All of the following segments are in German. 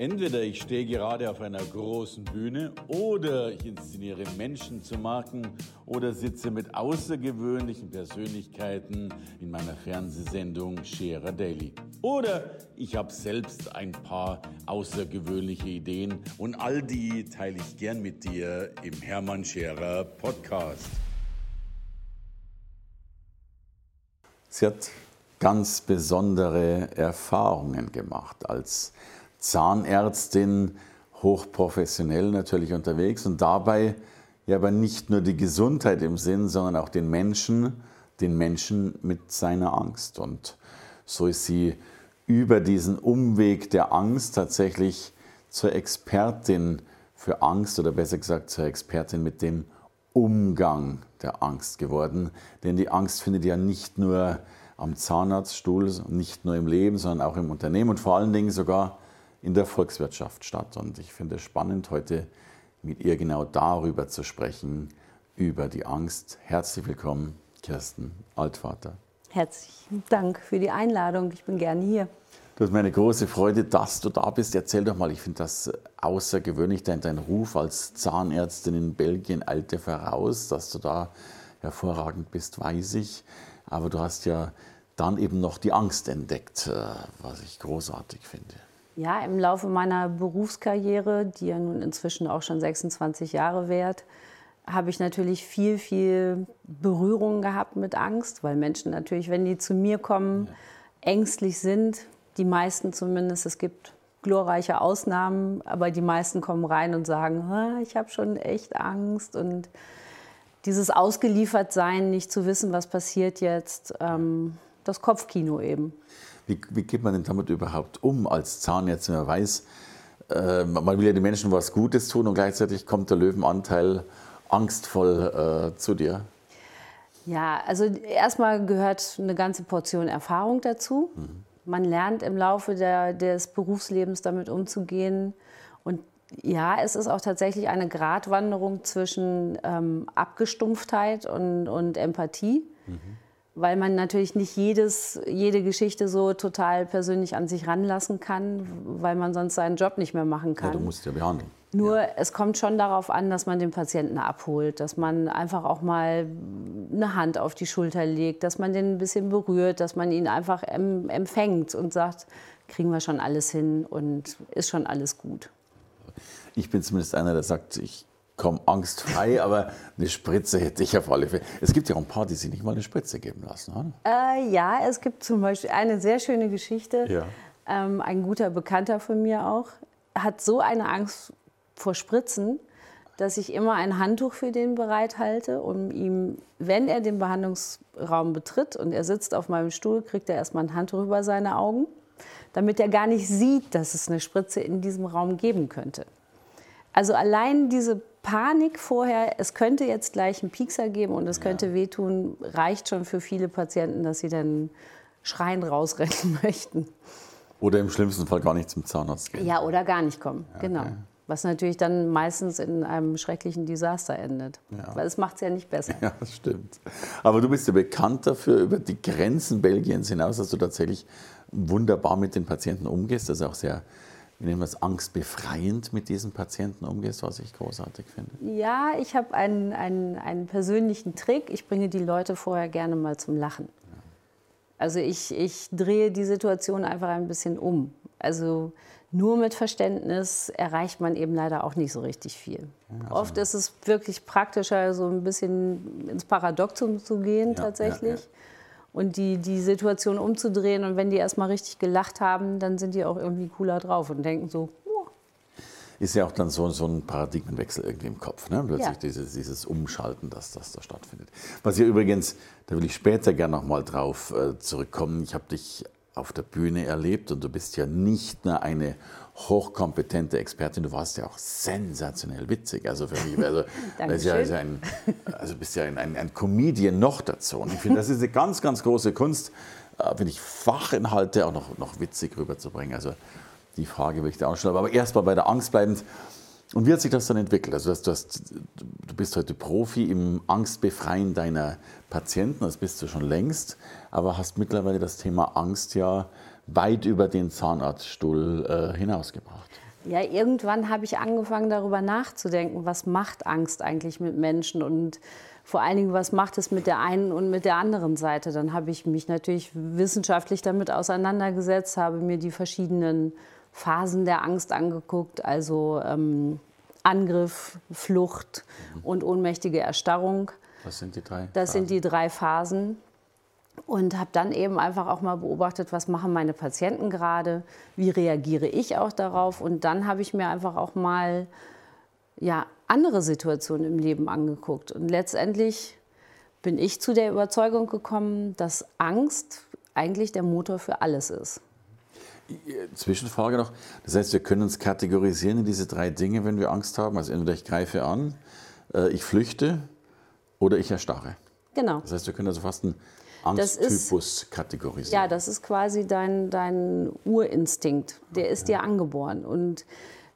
Entweder ich stehe gerade auf einer großen Bühne oder ich inszeniere Menschen zu Marken oder sitze mit außergewöhnlichen Persönlichkeiten in meiner Fernsehsendung Scherer Daily. Oder ich habe selbst ein paar außergewöhnliche Ideen und all die teile ich gern mit dir im Hermann Scherer Podcast. Sie hat ganz besondere Erfahrungen gemacht als Zahnärztin, hochprofessionell natürlich unterwegs und dabei ja aber nicht nur die Gesundheit im Sinn, sondern auch den Menschen, den Menschen mit seiner Angst. Und so ist sie über diesen Umweg der Angst tatsächlich zur Expertin für Angst oder besser gesagt zur Expertin mit dem Umgang der Angst geworden. Denn die Angst findet ja nicht nur am Zahnarztstuhl, nicht nur im Leben, sondern auch im Unternehmen und vor allen Dingen sogar in der Volkswirtschaft statt. Und ich finde es spannend, heute mit ihr genau darüber zu sprechen, über die Angst. Herzlich willkommen, Kirsten Altvater. Herzlichen Dank für die Einladung. Ich bin gerne hier. Das ist meine große Freude, dass du da bist. Erzähl doch mal, ich finde das außergewöhnlich, dein, dein Ruf als Zahnärztin in Belgien eilte voraus, dass du da hervorragend bist, weiß ich. Aber du hast ja dann eben noch die Angst entdeckt, äh, was ich großartig finde. Ja, im Laufe meiner Berufskarriere, die ja nun inzwischen auch schon 26 Jahre währt, habe ich natürlich viel, viel Berührung gehabt mit Angst, weil Menschen natürlich, wenn die zu mir kommen, ja. ängstlich sind. Die meisten zumindest. Es gibt glorreiche Ausnahmen, aber die meisten kommen rein und sagen, ich habe schon echt Angst und dieses Ausgeliefertsein, nicht zu wissen, was passiert jetzt, ähm, das Kopfkino eben. Wie, wie geht man denn damit überhaupt um als Zahnarzt, wenn man weiß, äh, man will ja den Menschen was Gutes tun und gleichzeitig kommt der Löwenanteil angstvoll äh, zu dir? Ja, also erstmal gehört eine ganze Portion Erfahrung dazu. Mhm. Man lernt im Laufe der, des Berufslebens damit umzugehen. Und ja, es ist auch tatsächlich eine Gratwanderung zwischen ähm, Abgestumpftheit und, und Empathie. Mhm weil man natürlich nicht jedes, jede Geschichte so total persönlich an sich ranlassen kann, weil man sonst seinen Job nicht mehr machen kann. Ja, du musst ja behandeln. Nur ja. es kommt schon darauf an, dass man den Patienten abholt, dass man einfach auch mal eine Hand auf die Schulter legt, dass man den ein bisschen berührt, dass man ihn einfach empfängt und sagt, kriegen wir schon alles hin und ist schon alles gut. Ich bin zumindest einer, der sagt, ich komm angstfrei, aber eine Spritze hätte ich auf alle Fälle. Es gibt ja auch ein paar, die sich nicht mal eine Spritze geben lassen. Oder? Äh, ja, es gibt zum Beispiel eine sehr schöne Geschichte. Ja. Ähm, ein guter Bekannter von mir auch hat so eine Angst vor Spritzen, dass ich immer ein Handtuch für den bereithalte, um ihm, wenn er den Behandlungsraum betritt und er sitzt auf meinem Stuhl, kriegt er erstmal ein Handtuch über seine Augen, damit er gar nicht sieht, dass es eine Spritze in diesem Raum geben könnte. Also allein diese Panik vorher, es könnte jetzt gleich einen Piekser geben und es ja. könnte wehtun, reicht schon für viele Patienten, dass sie dann schreiend rausrennen möchten. Oder im schlimmsten Fall gar nicht zum Zahnarzt gehen. Ja, oder gar nicht kommen, ja, genau. Okay. Was natürlich dann meistens in einem schrecklichen Desaster endet. Ja. Weil es macht es ja nicht besser. Ja, das stimmt. Aber du bist ja bekannt dafür, über die Grenzen Belgiens hinaus, dass du tatsächlich wunderbar mit den Patienten umgehst. Das ist auch sehr wie nennen wir es, angstbefreiend mit diesen Patienten umgehst, was ich großartig finde? Ja, ich habe einen, einen, einen persönlichen Trick. Ich bringe die Leute vorher gerne mal zum Lachen. Also ich, ich drehe die Situation einfach ein bisschen um. Also nur mit Verständnis erreicht man eben leider auch nicht so richtig viel. also Oft ist es wirklich praktischer, so ein bisschen ins Paradoxum zu gehen ja, tatsächlich. Ja, ja und die, die Situation umzudrehen. Und wenn die erstmal richtig gelacht haben, dann sind die auch irgendwie cooler drauf und denken so, oh. ist ja auch dann so, so ein Paradigmenwechsel irgendwie im Kopf, ne? plötzlich ja. dieses, dieses Umschalten, das, das da stattfindet. Was ihr übrigens, da will ich später gerne nochmal drauf äh, zurückkommen, ich habe dich auf der Bühne erlebt und du bist ja nicht nur eine hochkompetente Expertin. Du warst ja auch sensationell witzig. Also für mich, also, das ja, also, ein, also bist ja ein, ein, ein Comedian noch dazu. Und ich finde, das ist eine ganz, ganz große Kunst, äh, finde ich, Fachinhalte auch noch, noch witzig rüberzubringen. Also die Frage will ich dir auch stellen. Aber erst mal bei der Angst bleibend. Und wie hat sich das dann entwickelt? Also du, hast, du bist heute Profi im Angstbefreien deiner Patienten, das bist du schon längst, aber hast mittlerweile das Thema Angst ja weit über den Zahnarztstuhl äh, hinausgebracht. Ja, irgendwann habe ich angefangen darüber nachzudenken, was macht Angst eigentlich mit Menschen und vor allen Dingen, was macht es mit der einen und mit der anderen Seite. Dann habe ich mich natürlich wissenschaftlich damit auseinandergesetzt, habe mir die verschiedenen Phasen der Angst angeguckt, also ähm, Angriff, Flucht mhm. und ohnmächtige Erstarrung. Was sind die drei? Das Phasen? sind die drei Phasen und habe dann eben einfach auch mal beobachtet, was machen meine Patienten gerade, wie reagiere ich auch darauf und dann habe ich mir einfach auch mal ja, andere Situationen im Leben angeguckt und letztendlich bin ich zu der Überzeugung gekommen, dass Angst eigentlich der Motor für alles ist. Zwischenfrage noch. Das heißt, wir können uns kategorisieren in diese drei Dinge, wenn wir Angst haben. Also entweder ich greife an, äh, ich flüchte oder ich erstarre. Genau. Das heißt, wir können also fast einen Angsttypus kategorisieren. Ja, das ist quasi dein, dein Urinstinkt. Der ist ja. dir angeboren. Und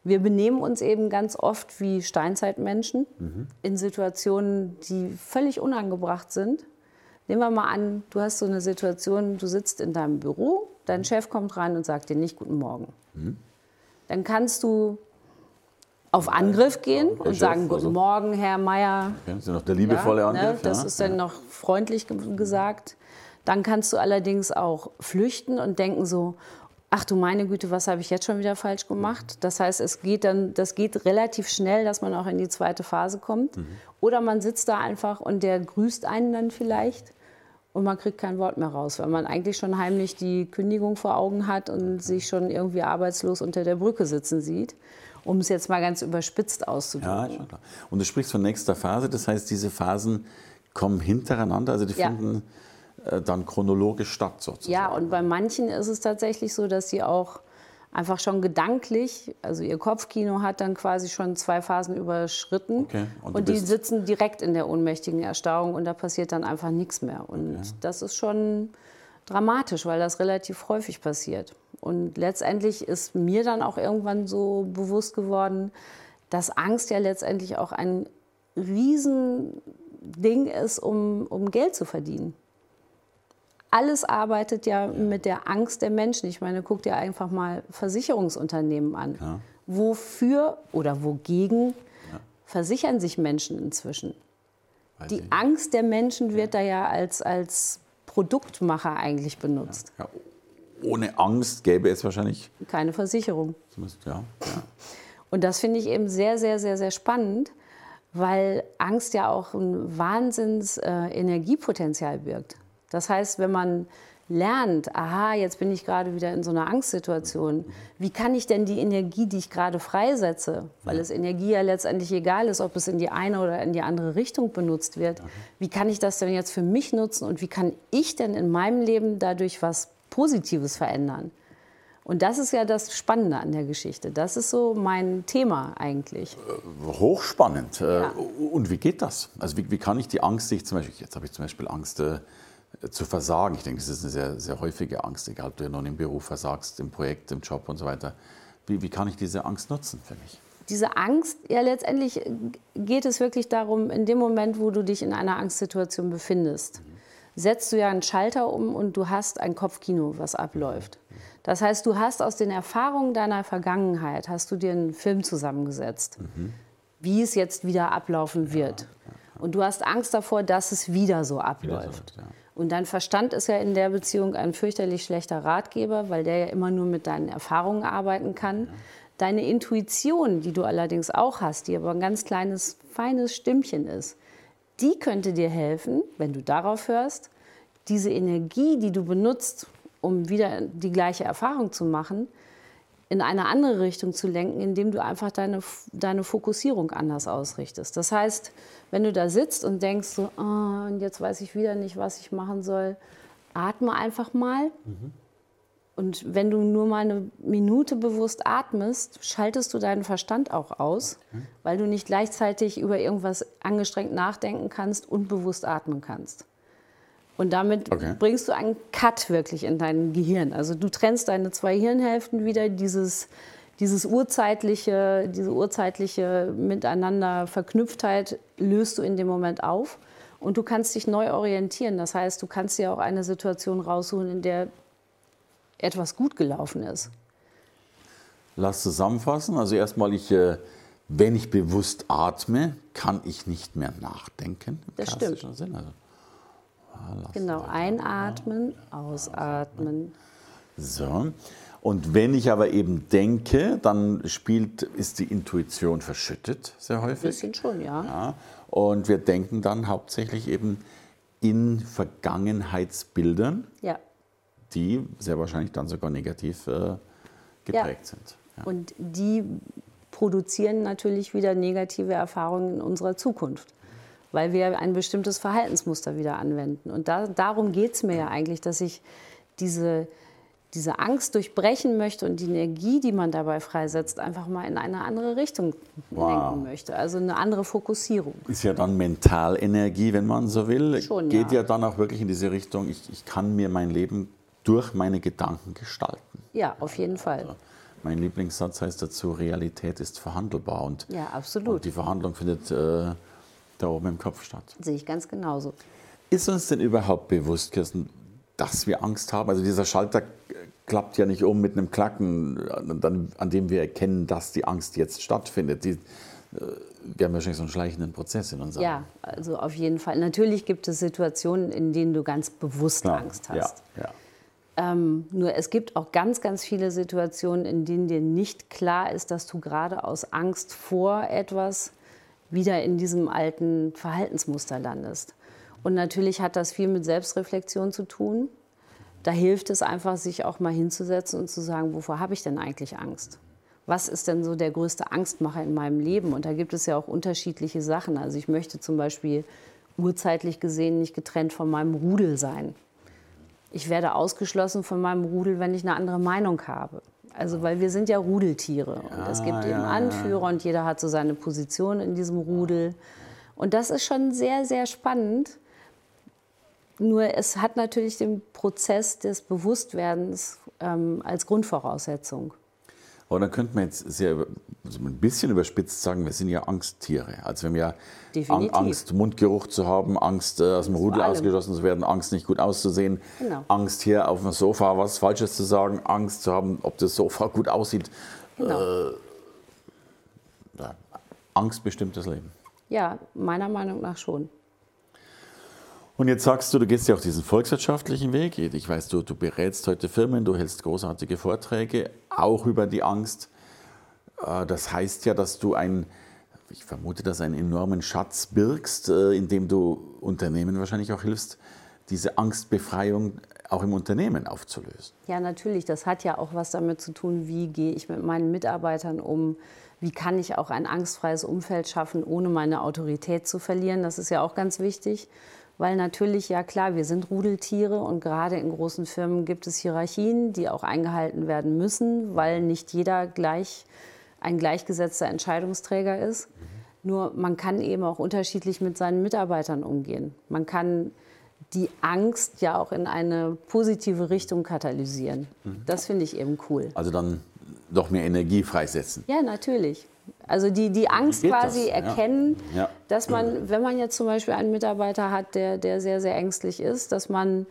wir benehmen uns eben ganz oft wie Steinzeitmenschen mhm. in Situationen, die völlig unangebracht sind. Nehmen wir mal an, du hast so eine Situation, du sitzt in deinem Büro, dein mhm. Chef kommt rein und sagt dir nicht Guten Morgen. Mhm. Dann kannst du auf Angriff gehen ja, und sagen, Guten also, Morgen, Herr Meier. Okay, das ist noch der liebevolle ja, ne, Angriff. Ne, das ja, ist dann noch freundlich gesagt. Dann kannst du allerdings auch flüchten und denken so, ach du meine Güte, was habe ich jetzt schon wieder falsch gemacht? Das heißt, es geht dann, das geht relativ schnell, dass man auch in die zweite Phase kommt. Mhm. Oder man sitzt da einfach und der grüßt einen dann vielleicht und man kriegt kein Wort mehr raus, weil man eigentlich schon heimlich die Kündigung vor Augen hat und sich schon irgendwie arbeitslos unter der Brücke sitzen sieht um es jetzt mal ganz überspitzt auszudrücken. Ja, schon klar. Und du sprichst von nächster Phase, das heißt, diese Phasen kommen hintereinander, also die ja. finden äh, dann chronologisch statt sozusagen. Ja, und bei manchen ist es tatsächlich so, dass sie auch einfach schon gedanklich, also ihr Kopfkino hat dann quasi schon zwei Phasen überschritten okay. und, und die sitzen direkt in der ohnmächtigen Erstarrung und da passiert dann einfach nichts mehr. Und okay. das ist schon dramatisch, weil das relativ häufig passiert. Und letztendlich ist mir dann auch irgendwann so bewusst geworden, dass Angst ja letztendlich auch ein Riesending ist, um, um Geld zu verdienen. Alles arbeitet ja mit der Angst der Menschen. Ich meine, guck dir einfach mal Versicherungsunternehmen an. Ja. Wofür oder wogegen ja. versichern sich Menschen inzwischen? Weiß Die Angst der Menschen wird da ja als, als Produktmacher eigentlich benutzt. Ja, ohne Angst gäbe es wahrscheinlich keine Versicherung. Ja, ja. Und das finde ich eben sehr, sehr, sehr, sehr spannend, weil Angst ja auch ein Wahnsinns äh, Energiepotenzial birgt. Das heißt, wenn man lernt, aha, jetzt bin ich gerade wieder in so einer Angstsituation. Wie kann ich denn die Energie, die ich gerade freisetze, weil es Energie ja letztendlich egal ist, ob es in die eine oder in die andere Richtung benutzt wird, wie kann ich das denn jetzt für mich nutzen und wie kann ich denn in meinem Leben dadurch was Positives verändern? Und das ist ja das Spannende an der Geschichte. Das ist so mein Thema eigentlich. Äh, hochspannend. Äh, ja. Und wie geht das? Also wie, wie, kann ich die Angst, die ich zum Beispiel, jetzt habe ich zum Beispiel Angst, äh, zu versagen. Ich denke, das ist eine sehr, sehr häufige Angst, egal ob du noch im Beruf versagst, im Projekt, im Job und so weiter. Wie, wie kann ich diese Angst nutzen für mich? Diese Angst, ja letztendlich geht es wirklich darum, in dem Moment, wo du dich in einer Angstsituation befindest, mhm. setzt du ja einen Schalter um und du hast ein Kopfkino, was abläuft. Das heißt, du hast aus den Erfahrungen deiner Vergangenheit, hast du dir einen Film zusammengesetzt, mhm. wie es jetzt wieder ablaufen wird. Ja, ja, ja. Und du hast Angst davor, dass es wieder so abläuft. Wieder so, und dein Verstand ist ja in der Beziehung ein fürchterlich schlechter Ratgeber, weil der ja immer nur mit deinen Erfahrungen arbeiten kann. Deine Intuition, die du allerdings auch hast, die aber ein ganz kleines, feines Stimmchen ist, die könnte dir helfen, wenn du darauf hörst, diese Energie, die du benutzt, um wieder die gleiche Erfahrung zu machen, in eine andere Richtung zu lenken, indem du einfach deine, deine Fokussierung anders ausrichtest. Das heißt, wenn du da sitzt und denkst so, oh, und jetzt weiß ich wieder nicht, was ich machen soll, atme einfach mal. Mhm. Und wenn du nur mal eine Minute bewusst atmest, schaltest du deinen Verstand auch aus, okay. weil du nicht gleichzeitig über irgendwas angestrengt nachdenken kannst und bewusst atmen kannst. Und damit okay. bringst du einen Cut wirklich in dein Gehirn. Also du trennst deine zwei Hirnhälften wieder, dieses dieses urzeitliche, diese urzeitliche Miteinander Verknüpftheit löst du in dem Moment auf und du kannst dich neu orientieren. Das heißt, du kannst dir auch eine Situation rausholen, in der etwas gut gelaufen ist. Lass zusammenfassen. Also erstmal, ich, äh, wenn ich bewusst atme, kann ich nicht mehr nachdenken. das stimmt. Sinn. Also, genau, einatmen, ausatmen. So. Und wenn ich aber eben denke, dann spielt, ist die Intuition verschüttet, sehr häufig. Ein bisschen schon, ja. ja. Und wir denken dann hauptsächlich eben in Vergangenheitsbildern, ja. die sehr wahrscheinlich dann sogar negativ äh, geprägt ja. sind. Und die produzieren natürlich wieder negative Erfahrungen in unserer Zukunft, weil wir ein bestimmtes Verhaltensmuster wieder anwenden. Und da, darum geht es mir ja eigentlich, dass ich diese, diese Angst durchbrechen möchte und die Energie, die man dabei freisetzt, einfach mal in eine andere Richtung wow. lenken möchte. Also eine andere Fokussierung. Ist ja dann Mentalenergie, wenn man so will. Schon, Geht ja. ja dann auch wirklich in diese Richtung, ich, ich kann mir mein Leben durch meine Gedanken gestalten. Ja, auf jeden Fall. Also, mein Lieblingssatz heißt dazu, Realität ist verhandelbar. Und, ja, absolut. Und die Verhandlung findet äh, da oben im Kopf statt. Sehe ich ganz genauso. Ist uns denn überhaupt bewusst, Kirsten, dass wir Angst haben? Also dieser Schalter klappt ja nicht um mit einem Klacken, an dem wir erkennen, dass die Angst jetzt stattfindet. Die, äh, wir haben wahrscheinlich so einen schleichenden Prozess in unserem Ja, also auf jeden Fall. Natürlich gibt es Situationen, in denen du ganz bewusst Klar. Angst hast. Ja, ja. Ähm, nur es gibt auch ganz, ganz viele Situationen, in denen dir nicht klar ist, dass du gerade aus Angst vor etwas wieder in diesem alten Verhaltensmuster landest. Und natürlich hat das viel mit Selbstreflexion zu tun. Da hilft es einfach, sich auch mal hinzusetzen und zu sagen, wovor habe ich denn eigentlich Angst? Was ist denn so der größte Angstmacher in meinem Leben? Und da gibt es ja auch unterschiedliche Sachen. Also ich möchte zum Beispiel urzeitlich gesehen nicht getrennt von meinem Rudel sein ich werde ausgeschlossen von meinem Rudel, wenn ich eine andere Meinung habe. Also weil wir sind ja Rudeltiere und es gibt ja, eben Anführer und jeder hat so seine Position in diesem Rudel. Und das ist schon sehr, sehr spannend. Nur es hat natürlich den Prozess des Bewusstwerdens ähm, als Grundvoraussetzung. Aber dann könnte man jetzt sehr also ein bisschen überspitzt sagen, wir sind ja Angsttiere. Also wir haben ja Angst, Mundgeruch zu haben, Angst, äh, aus dem Rudel ausgeschlossen zu werden, Angst, nicht gut auszusehen, genau. Angst, hier auf dem Sofa was Falsches zu sagen, Angst zu haben, ob das Sofa gut aussieht. Genau. Äh, ja. Angst bestimmt das Leben. Ja, meiner Meinung nach schon. Und jetzt sagst du, du gehst ja auch diesen volkswirtschaftlichen Weg. Ich weiß, du, du berätst heute Firmen, du hältst großartige Vorträge, auch über die Angst. Äh, das heißt ja, dass du ein, ich vermute, dass einen enormen Schatz birgst, äh, indem du Unternehmen wahrscheinlich auch hilfst, diese Angstbefreiung auch im Unternehmen aufzulösen. Ja, natürlich. Das hat ja auch was damit zu tun, wie gehe ich mit meinen Mitarbeitern um, wie kann ich auch ein angstfreies Umfeld schaffen, ohne meine Autorität zu verlieren. Das ist ja auch ganz wichtig. Weil natürlich, ja klar, wir sind Rudeltiere und gerade in großen Firmen gibt es Hierarchien, die auch eingehalten werden müssen, weil nicht jeder gleich ein gleichgesetzter Entscheidungsträger ist. Nur man kann eben auch unterschiedlich mit seinen Mitarbeitern umgehen. Man kann die Angst ja auch in eine positive Richtung katalysieren. Mhm. Das finde ich eben cool. Also dann doch mehr Energie freisetzen. Ja, natürlich. Also die, die Angst quasi das? erkennen, ja. Ja. dass man, wenn man jetzt zum Beispiel einen Mitarbeiter hat, der, der sehr, sehr ängstlich ist, dass man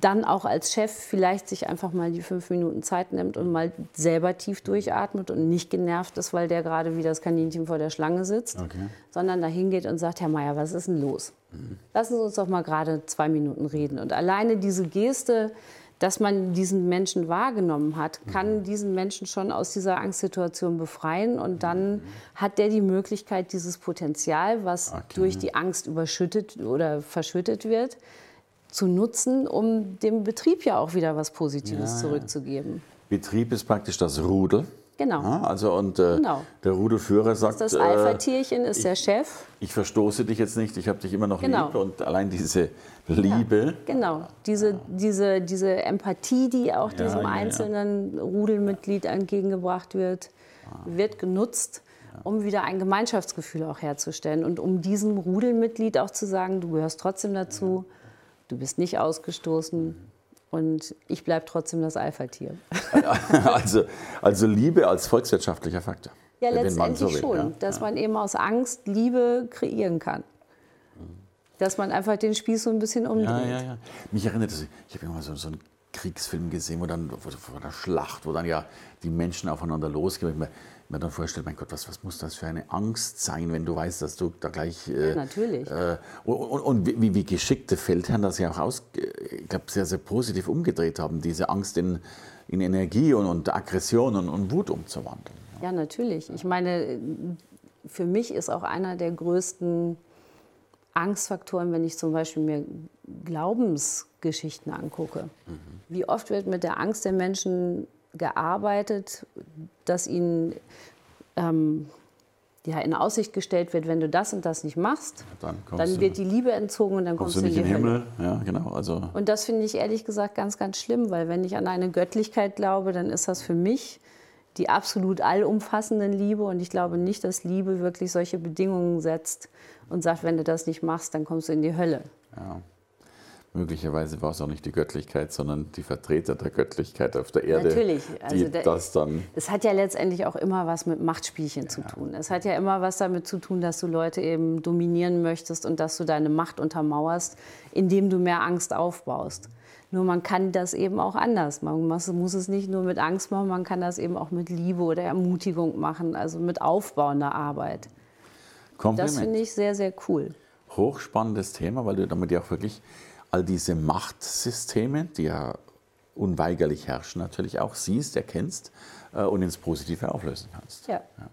dann auch als Chef vielleicht sich einfach mal die fünf Minuten Zeit nimmt und mal selber tief durchatmet und nicht genervt ist, weil der gerade wie das Kaninchen vor der Schlange sitzt, okay. sondern dahin geht und sagt, Herr Meier, was ist denn los? Mhm. Lassen Sie uns doch mal gerade zwei Minuten reden. Und alleine diese Geste, dass man diesen Menschen wahrgenommen hat, kann mhm. diesen Menschen schon aus dieser Angstsituation befreien und dann mhm. hat der die Möglichkeit, dieses Potenzial, was okay. durch die Angst überschüttet oder verschüttet wird, zu nutzen, um dem Betrieb ja auch wieder was Positives ja, zurückzugeben. Betrieb ist praktisch das Rudel. Genau. Ja, also und äh, genau. der Rudelführer sagt, das, das Alpha-Tierchen ist ich, der Chef. Ich verstoße dich jetzt nicht, ich habe dich immer noch genau. lieb und allein diese Liebe. Ja, genau, diese, diese, diese Empathie, die auch ja, diesem einzelnen Rudelmitglied entgegengebracht wird, wird genutzt, um wieder ein Gemeinschaftsgefühl auch herzustellen und um diesem Rudelmitglied auch zu sagen, du gehörst trotzdem dazu, du bist nicht ausgestoßen und ich bleibe trotzdem das Alpha-Tier. also, also Liebe als volkswirtschaftlicher Faktor. Ja, letztendlich so will, schon, ja? dass ja. man eben aus Angst Liebe kreieren kann. Dass man einfach den Spieß so ein bisschen umdreht. Ja, ja, ja. Mich erinnert das, ich habe immer so, so einen Kriegsfilm gesehen, wo dann vor der Schlacht, wo dann ja die Menschen aufeinander losgehen. Ich mir dann vorstelle, mein Gott, was, was muss das für eine Angst sein, wenn du weißt, dass du da gleich. Äh, ja, natürlich. Äh, und, und, und wie, wie, geschickte Feldherren das ja auch aus, ich glaube, sehr, sehr positiv umgedreht haben, diese Angst in, in Energie und, und Aggression und, und Wut umzuwandeln. Ja, natürlich. Ich meine, für mich ist auch einer der größten Angstfaktoren, wenn ich zum Beispiel mir Glaubensgeschichten angucke. Mhm. Wie oft wird mit der Angst der Menschen gearbeitet, dass ihnen ähm, ja, in Aussicht gestellt wird, wenn du das und das nicht machst, dann, dann wird die Liebe entzogen und dann kommst, kommst du in den Himmel. Ja, genau, also. Und das finde ich ehrlich gesagt ganz, ganz schlimm, weil wenn ich an eine Göttlichkeit glaube, dann ist das für mich die absolut allumfassende Liebe und ich glaube nicht, dass Liebe wirklich solche Bedingungen setzt und sagt, wenn du das nicht machst, dann kommst du in die Hölle. Ja. Möglicherweise war es auch nicht die Göttlichkeit, sondern die Vertreter der Göttlichkeit auf der Erde. Natürlich. Also die das dann es hat ja letztendlich auch immer was mit Machtspielchen ja. zu tun. Es hat ja immer was damit zu tun, dass du Leute eben dominieren möchtest und dass du deine Macht untermauerst, indem du mehr Angst aufbaust. Nur man kann das eben auch anders. Man muss, es nicht nur mit Angst machen, man kann das eben auch mit Liebe oder Ermutigung machen, also mit aufbauender Arbeit. Kompliment. Das finde ich sehr, sehr cool. Hochspannendes Thema, weil du damit ja auch wirklich all diese Machtsysteme, die ja unweigerlich herrschen, natürlich auch siehst, erkennst äh, und ins Positive auflösen kannst. Ja. ja.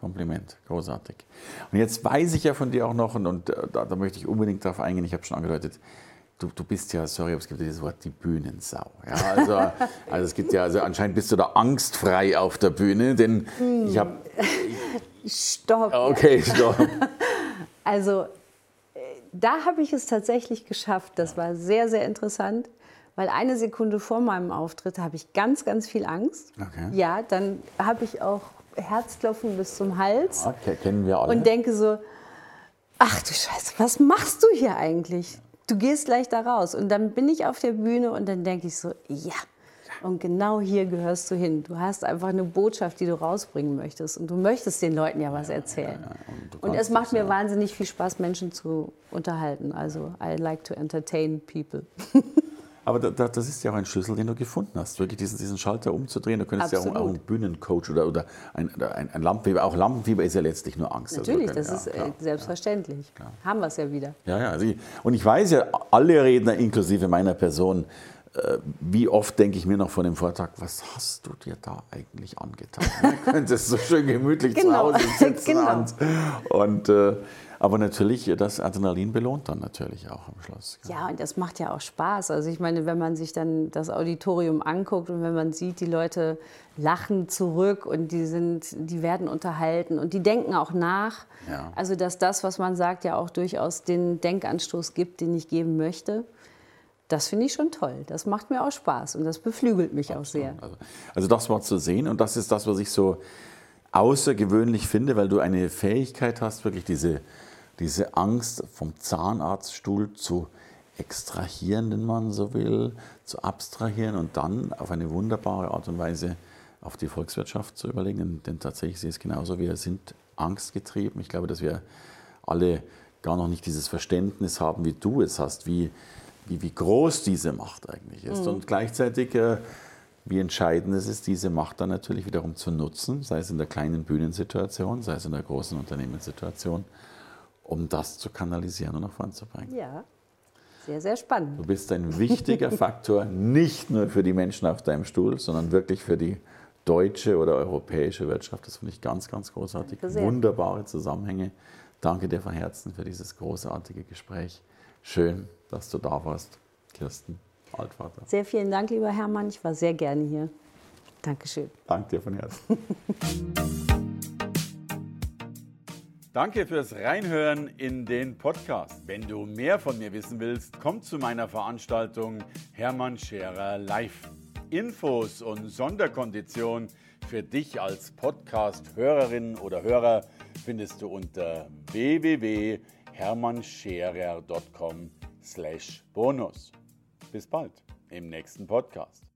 Kompliment, großartig. Und jetzt weiß ich ja von dir auch noch, und, und äh, da, da, möchte ich unbedingt darauf eingehen, ich habe schon angedeutet, du, du bist ja, sorry, aber es gibt ja dieses Wort, die Bühnensau. Ja, also, also es gibt ja, also anscheinend bist du da angstfrei auf der Bühne, denn hm. ich habe... Stopp. Okay, stopp. Also da habe ich es tatsächlich geschafft. Das war sehr, sehr interessant, weil eine Sekunde vor meinem Auftritt habe ich ganz, ganz viel Angst. Okay. Ja, dann habe ich auch Herzklopfen bis zum Hals. Okay, kennen wir alle. Und denke so, ach du Scheiße, was machst du hier eigentlich? Du gehst gleich da raus. Und dann bin ich auf der Bühne und dann denke ich so, ja, und genau hier gehörst du hin. Du hast einfach eine Botschaft, die du rausbringen möchtest. Und du möchtest den Leuten ja was erzählen. Ja, ja, und, und, es macht mir wahnsinnig viel Spaß, Menschen zu unterhalten. Also, I like to entertain people. Aber da, das ist ja auch ein Schlüssel, den du gefunden hast, wirklich diesen, diesen Schalter umzudrehen. Du könntest Absolut. ja auch, auch ein Bühnencoach oder, oder ein, ein, ein Lampenfieber. Auch Lampenfieber ist ja letztlich nur Angst. Also Natürlich, also können, das ja, ist klar, selbstverständlich. Ja, Haben wir es ja wieder. Ja, ja. Und ich weiß ja, alle Redner, inklusive meiner Person, äh, wie oft denke ich mir noch vor dem Vortrag, was hast du dir da eigentlich angetan? Du könntest so schön gemütlich genau. zu Hause sitzen. genau. Und, äh, aber natürlich, das Adrenalin belohnt dann natürlich auch am Schluss. Genau. Ja, und das macht ja auch Spaß. Also ich meine, wenn man sich dann das Auditorium anguckt und wenn man sieht, die Leute lachen zurück und die, sind, die werden unterhalten und die denken auch nach. Ja. Also dass das, was man sagt, ja auch durchaus den Denkanstoß gibt, den ich geben möchte. Das finde ich schon toll. Das macht mir auch Spaß und das beflügelt mich Absolut. auch sehr. Also, also das war zu sehen und das ist das, was ich so außergewöhnlich finde, weil du eine Fähigkeit hast, wirklich diese, diese Angst vom Zahnarztstuhl zu extrahieren, wenn man so will, zu abstrahieren und dann auf eine wunderbare Art und Weise auf die Volkswirtschaft zu überlegen. Denn tatsächlich ist es genauso, wir sind angstgetrieben. Ich glaube, dass wir alle gar noch nicht dieses Verständnis haben, wie du es hast, wie, wie, wie groß diese Macht eigentlich ist. Mhm. Und gleichzeitig, äh, wie entscheidend es ist, diese Macht dann natürlich wiederum zu nutzen, sei es in der kleinen Bühnensituation, sei es in der großen Unternehmenssituation, um das zu kanalisieren und nach vorn zu bringen. Ja, sehr, sehr spannend. Du bist ein wichtiger Faktor, nicht nur für die Menschen auf deinem Stuhl, sondern wirklich für die deutsche oder europäische Wirtschaft. Das finde ich ganz, ganz großartig. Wunderbare Zusammenhänge. Danke dir von Herzen für dieses großartige Gespräch. Schön, dass du da warst, Kirsten Altvater. Sehr vielen Dank, lieber Hermann. Ich war sehr gerne hier. Dankeschön. Danke dir von Herzen. Danke fürs Reinhören in den Podcast. Wenn du mehr von mir wissen willst, komm zu meiner Veranstaltung Hermann Scherer Live. Infos und Sonderkonditionen für dich als Podcast-Hörerin oder Hörer findest du unter www.hermannscherer.com slash bonus. Bis bald im nächsten Podcast.